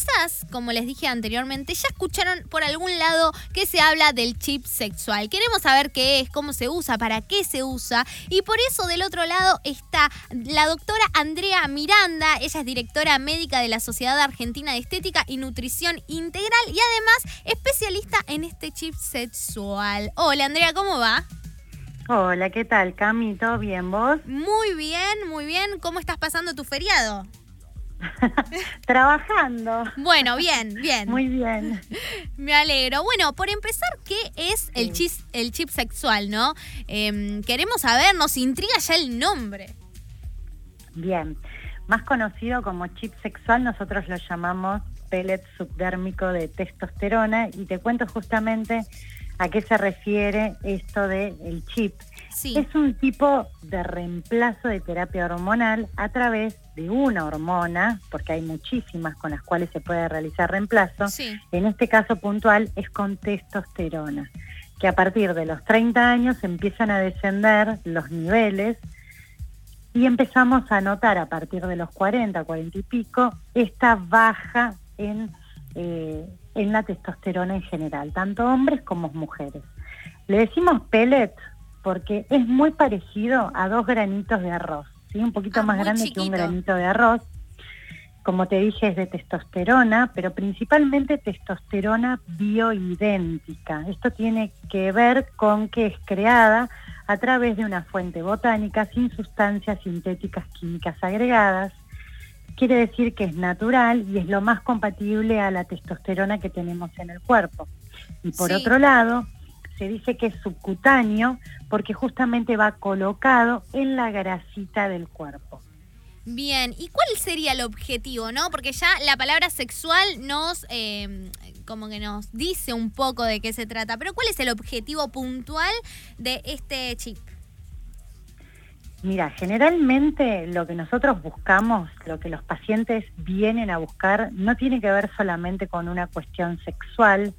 quizás, como les dije anteriormente, ya escucharon por algún lado que se habla del chip sexual. Queremos saber qué es, cómo se usa, para qué se usa. Y por eso del otro lado está la doctora Andrea Miranda. Ella es directora médica de la Sociedad Argentina de Estética y Nutrición Integral y además especialista en este chip sexual. Hola Andrea, ¿cómo va? Hola, ¿qué tal, Cami? ¿Todo bien, vos? Muy bien, muy bien. ¿Cómo estás pasando tu feriado? Trabajando. Bueno, bien, bien. Muy bien. Me alegro. Bueno, por empezar, ¿qué es el, chip, el chip sexual, no? Em, queremos saber, nos intriga ya el nombre. Bien. Más conocido como chip sexual, nosotros lo llamamos pellet subdérmico de testosterona y te cuento justamente a qué se refiere esto del el chip. Es un tipo de reemplazo de terapia hormonal a través de una hormona, porque hay muchísimas con las cuales se puede realizar reemplazo. En este caso puntual es con testosterona, que a partir de los 30 años empiezan a descender los niveles y empezamos a notar a partir de los 40, 40 y pico, esta baja en, eh, en la testosterona en general, tanto hombres como mujeres. Le decimos pellet porque es muy parecido a dos granitos de arroz, ¿sí? un poquito ah, más grande que un granito de arroz. Como te dije, es de testosterona, pero principalmente testosterona bioidéntica. Esto tiene que ver con que es creada a través de una fuente botánica sin sustancias sintéticas químicas agregadas. Quiere decir que es natural y es lo más compatible a la testosterona que tenemos en el cuerpo. Y por otro lado, se dice que es subcutáneo porque justamente va colocado en la grasita del cuerpo. Bien, ¿y cuál sería el objetivo, no? Porque ya la palabra sexual nos, em, como que nos dice un poco de qué se trata, pero ¿cuál es el objetivo puntual de este chip? Mira, generalmente lo que nosotros buscamos, lo que los pacientes vienen a buscar, no tiene que ver solamente con una cuestión sexual,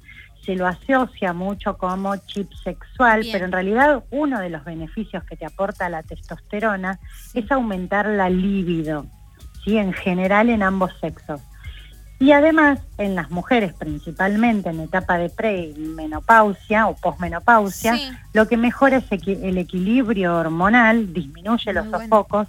se lo asocia mucho como chip sexual, pero en realidad uno de los beneficios que te aporta la testosterona es aumentar la libido, ¿sí? en general en ambos sexos. Y además, en las mujeres, principalmente en etapa de premenopausia o posmenopausia, lo que mejora es el equilibrio hormonal, disminuye los sofocos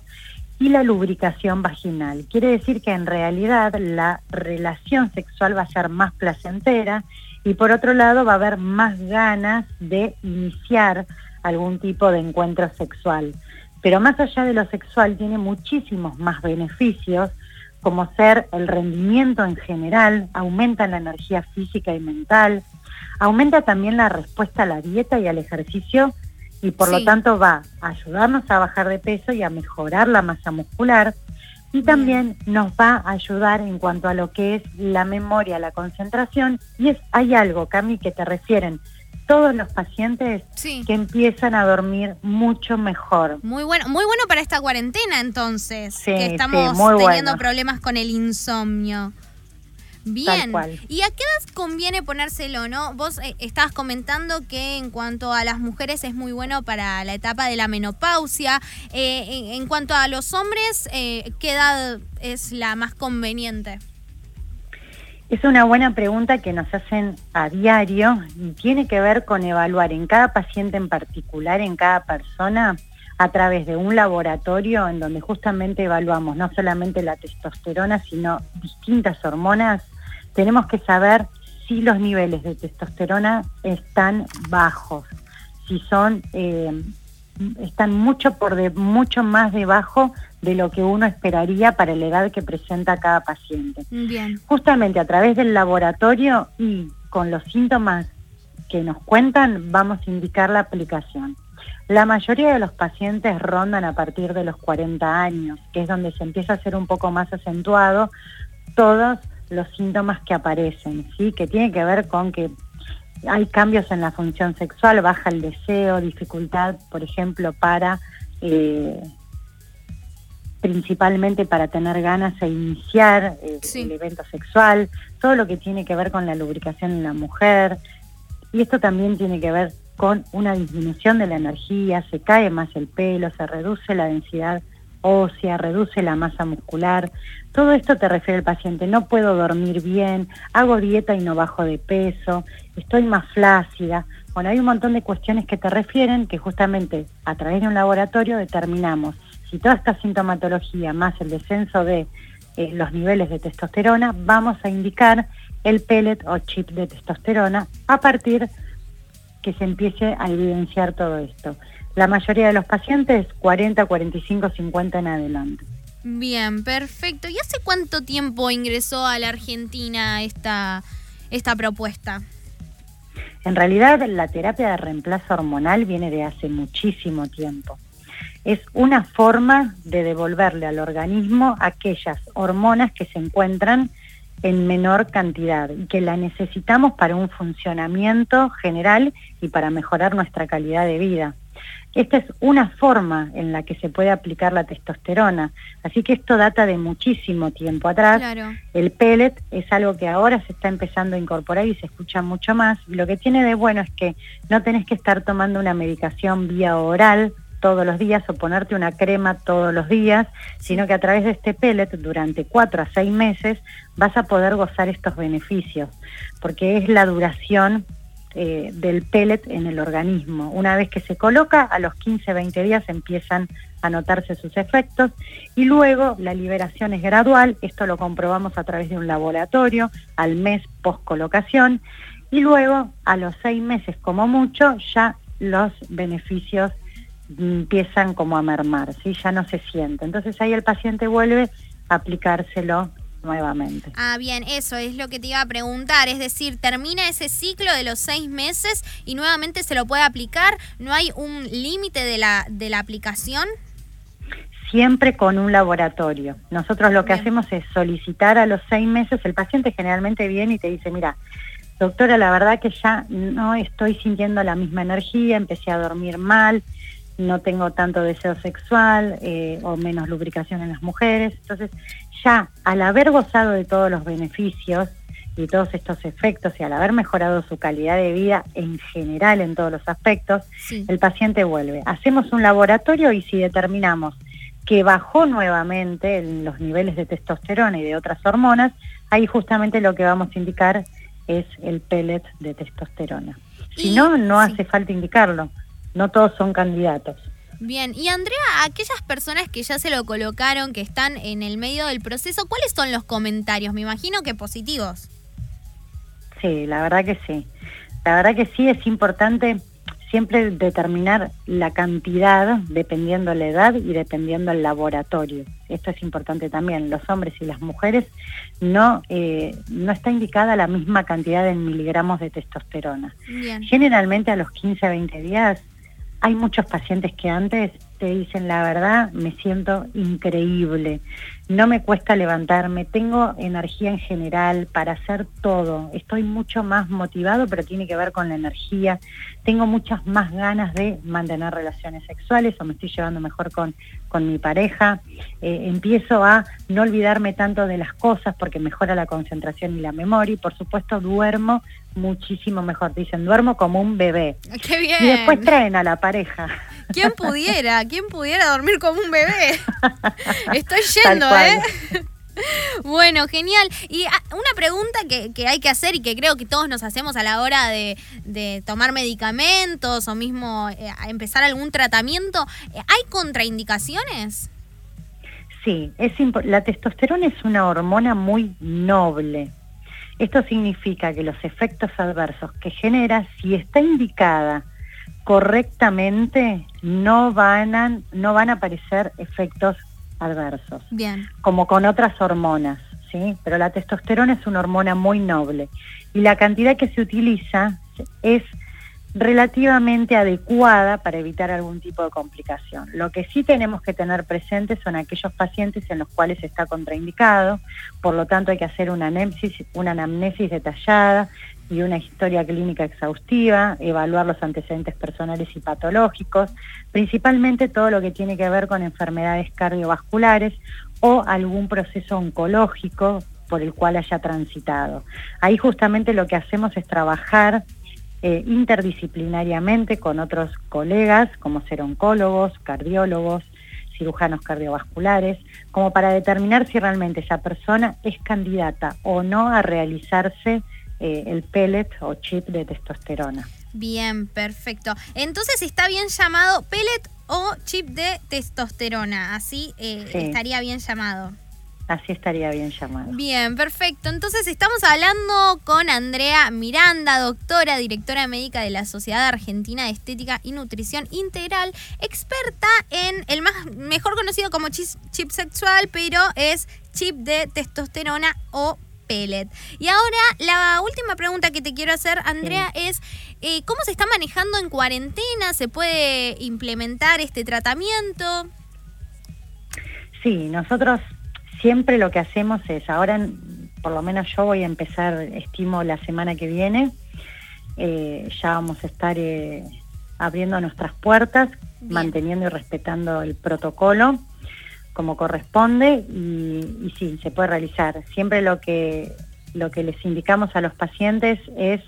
y la lubricación vaginal. Quiere decir que en realidad la relación sexual va a ser más placentera y por otro lado va a haber más ganas de iniciar algún tipo de encuentro sexual. Pero más allá de lo sexual tiene muchísimos más beneficios, como ser el rendimiento en general, aumenta la energía física y mental, aumenta también la respuesta a la dieta y al ejercicio y por lo tanto va a ayudarnos a bajar de peso y a mejorar la masa muscular y también nos va a ayudar en cuanto a lo que es la memoria, la concentración. Y es, hay algo, Cami, que te refieren todos los pacientes que empiezan a dormir mucho mejor. Muy bueno, muy bueno para esta cuarentena entonces, que estamos teniendo problemas con el insomnio. Bien. ¿Y a qué edad conviene ponérselo, no? Vos eh, estabas comentando que en cuanto a las mujeres es muy bueno para la etapa de la menopausia. Eh, en, cuanto a los hombres, eh, ¿qué edad es la más conveniente? Es una buena pregunta que nos hacen a diario y tiene que ver con evaluar en cada paciente en particular, en cada persona, a través de un laboratorio en donde justamente evaluamos no solamente la testosterona, sino distintas hormonas tenemos que saber si los niveles de testosterona están bajos, si son eh, están mucho por de, mucho más debajo de lo que uno esperaría para la edad que presenta cada paciente. Bien. Justamente a través del laboratorio y con los síntomas que nos cuentan vamos a indicar la aplicación. La mayoría de los pacientes rondan a partir de los 40 años, que es donde se empieza a ser un poco más acentuado. Todos los síntomas que aparecen, ¿sí? que tiene que ver con que hay cambios en la función sexual, baja el deseo, dificultad, por ejemplo, para eh, principalmente para tener ganas de iniciar eh, el evento sexual, todo lo que tiene que ver con la lubricación en la mujer, y esto también tiene que ver con una disminución de la energía, se cae más el pelo, se reduce la densidad ósea, reduce la masa muscular. Todo esto te refiere al paciente, no puedo dormir bien, hago dieta y no bajo de peso, estoy más flácida. Bueno, hay un montón de cuestiones que te refieren que justamente a través de un laboratorio determinamos si toda esta sintomatología más el descenso de eh, los niveles de testosterona, vamos a indicar el pellet o chip de testosterona a partir que se empiece a evidenciar todo esto. La mayoría de los pacientes 40, 45, 50 en adelante. Bien, perfecto. ¿Y hace cuánto tiempo ingresó a la Argentina esta, esta propuesta? En realidad la terapia de reemplazo hormonal viene de hace muchísimo tiempo. Es una forma de devolverle al organismo aquellas hormonas que se encuentran en menor cantidad y que la necesitamos para un funcionamiento general y para mejorar nuestra calidad de vida. Esta es una forma en la que se puede aplicar la testosterona, así que esto data de muchísimo tiempo atrás. El pellet es algo que ahora se está empezando a incorporar y se escucha mucho más. lo que tiene de bueno es que no tenés que estar tomando una medicación vía oral todos los días o ponerte una crema todos los días, sino que a través de este pellet durante cuatro a seis meses vas a poder gozar estos beneficios, porque es la duración eh, del pellet en el organismo. Una vez que se coloca, a los 15-20 días empiezan a notarse sus efectos y luego la liberación es gradual, esto lo comprobamos a través de un laboratorio al mes post colocación y luego a los seis meses como mucho ya los beneficios empiezan como a mermar, ¿sí? ya no se siente. Entonces ahí el paciente vuelve a aplicárselo nuevamente. Ah, bien, eso es lo que te iba a preguntar, es decir, termina ese ciclo de los seis meses y nuevamente se lo puede aplicar, ¿no hay un límite de la, de la aplicación? Siempre con un laboratorio. Nosotros lo que hacemos es solicitar a los seis meses, el paciente generalmente viene y te dice, mira, doctora, la verdad que ya no estoy sintiendo la misma energía, empecé a dormir mal, no tengo tanto deseo sexual eh, o menos lubricación en las mujeres. Entonces, ya al haber gozado de todos los beneficios y todos estos efectos y al haber mejorado su calidad de vida en general en todos los aspectos, el paciente vuelve. Hacemos un laboratorio y si determinamos que bajó nuevamente en los niveles de testosterona y de otras hormonas, ahí justamente lo que vamos a indicar es el pellet de testosterona. Si no, no hace falta indicarlo no todos son candidatos. Bien, y Andrea, aquellas personas que ya se lo colocaron, que están en el medio del proceso, ¿cuáles son los comentarios? Me imagino que positivos. Sí, la verdad que sí. La verdad que sí es importante siempre determinar la cantidad dependiendo la edad y dependiendo el laboratorio. Esto es importante también. Los hombres y las mujeres no, eh, no está indicada la misma cantidad en miligramos de testosterona. Generalmente a los 15 a 20 días hay muchos pacientes que antes te dicen la verdad, me siento increíble, no me cuesta levantarme, tengo energía en general para hacer todo, estoy mucho más motivado, pero tiene que ver con la energía, tengo muchas más ganas de mantener relaciones sexuales o me estoy llevando mejor con, con mi pareja, eh, empiezo a no olvidarme tanto de las cosas porque mejora la concentración y la memoria y por supuesto duermo muchísimo mejor. Dicen, duermo como un bebé. ¡Qué bien! Y después traen a la pareja. ¿Quién pudiera? ¿Quién pudiera dormir como un bebé? Estoy yendo, ¿eh? Bueno, genial. Y ah, una pregunta que, hay que hacer y que creo que todos nos hacemos a la hora de, tomar medicamentos o mismo eh, empezar algún tratamiento, eh, ¿hay contraindicaciones? Sí, es la testosterona es una hormona muy noble. Esto significa que los efectos adversos que genera, si está indicada correctamente, no van a, no van a aparecer efectos adversos. Bien. Como con otras hormonas, ¿sí? Pero la testosterona es una hormona muy noble y la cantidad que se utiliza es relativamente adecuada para evitar algún tipo de complicación. Lo que sí tenemos que tener presente son aquellos pacientes en los cuales está contraindicado, por lo tanto hay que hacer una anamnesis, una anamnesis detallada y una historia clínica exhaustiva, evaluar los antecedentes personales y patológicos, principalmente todo lo que tiene que ver con enfermedades cardiovasculares o algún proceso oncológico por el cual haya transitado. Ahí justamente lo que hacemos es trabajar eh, interdisciplinariamente con otros colegas como ser oncólogos, cardiólogos, cirujanos cardiovasculares, como para determinar si realmente esa persona es candidata o no a realizarse eh, el pellet o chip de testosterona. Bien, perfecto. Entonces está bien llamado pellet o chip de testosterona, así eh, estaría bien llamado. Así estaría bien llamado. Bien, perfecto. Entonces estamos hablando con Andrea Miranda, doctora, directora médica de la Sociedad Argentina de Estética y Nutrición Integral, experta en el más mejor conocido como chip sexual, pero es chip de testosterona o pellet. Y ahora la última pregunta que te quiero hacer, Andrea, es eh, ¿cómo se está manejando en cuarentena? ¿Se puede implementar este tratamiento? Sí, nosotros siempre lo que hacemos es, ahora por lo menos yo voy a empezar, estimo la semana que viene, eh, ya vamos a estar eh, abriendo nuestras puertas, manteniendo y respetando el protocolo como corresponde y, y, sí, se puede realizar. Siempre lo que, lo que les indicamos a los pacientes es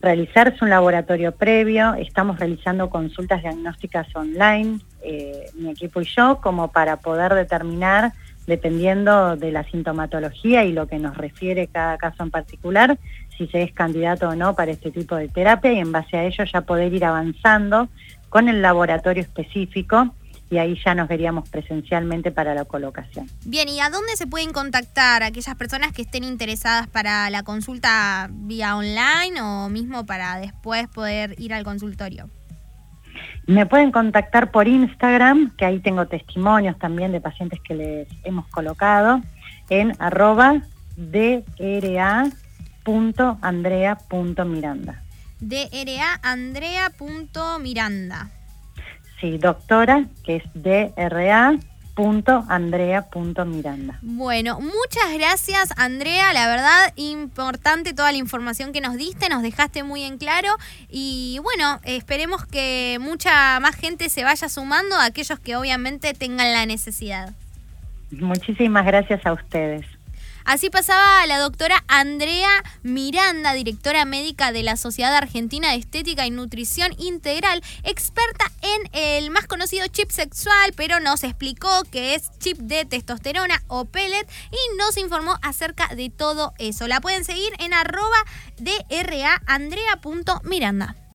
realizarse un laboratorio previo, estamos realizando consultas diagnósticas online, eh, mi equipo y yo, como para poder determinar dependiendo de la sintomatología y lo que nos refiere cada caso en particular, si se es candidato o no para este tipo de terapia y en base a ello ya poder ir avanzando con el laboratorio específico y ahí ya nos veríamos presencialmente para la colocación. Bien, ¿y a dónde se pueden contactar aquellas personas que estén interesadas para la consulta vía online o mismo para después poder ir al consultorio? Me pueden contactar por Instagram, que ahí tengo testimonios también de pacientes que les hemos colocado, en arroba dra.andrea.miranda. dra.andrea.miranda. Sí, doctora, que es DRA Andrea.miranda. Bueno, muchas gracias Andrea, la verdad importante toda la información que nos diste, nos dejaste muy en claro y bueno, esperemos que mucha más gente se vaya sumando a aquellos que obviamente tengan la necesidad. Muchísimas gracias a ustedes. Así pasaba la doctora Andrea Miranda, directora médica de la Sociedad Argentina de Estética y Nutrición Integral, experta en el más conocido chip sexual, pero nos explicó que es chip de testosterona o pellet y nos informó acerca de todo eso. La pueden seguir en arroba DRAandrea.miranda.